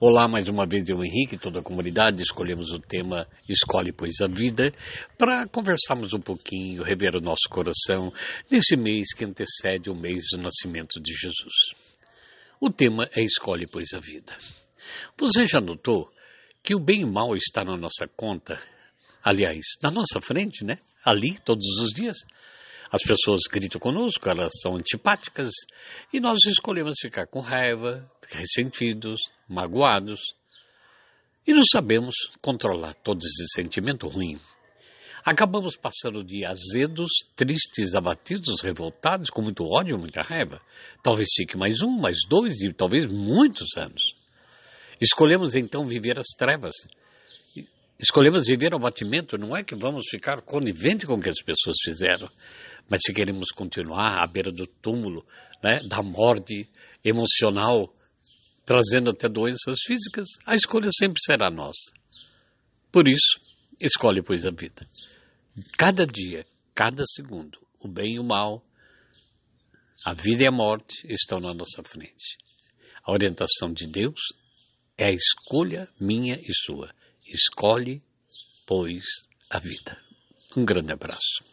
Olá, mais uma vez eu, Henrique, toda a comunidade, escolhemos o tema Escolhe, pois, a vida, para conversarmos um pouquinho, rever o nosso coração nesse mês que antecede o mês do nascimento de Jesus. O tema é Escolhe, pois, a vida. Você já notou que o bem e o mal está na nossa conta, aliás, na nossa frente, né? Ali, todos os dias. As pessoas gritam conosco, elas são antipáticas e nós escolhemos ficar com raiva, ressentidos, magoados e não sabemos controlar todo esse sentimento ruim. Acabamos passando de azedos, tristes, abatidos, revoltados, com muito ódio, muita raiva. Talvez fique mais um, mais dois e talvez muitos anos. Escolhemos então viver as trevas. Escolhemos viver o abatimento, não é que vamos ficar conivente com o que as pessoas fizeram, mas se queremos continuar à beira do túmulo, né, da morte emocional, trazendo até doenças físicas, a escolha sempre será nossa. Por isso, escolhe, pois, a vida. Cada dia, cada segundo, o bem e o mal, a vida e a morte estão na nossa frente. A orientação de Deus é a escolha minha e sua. Escolhe, pois, a vida. Um grande abraço.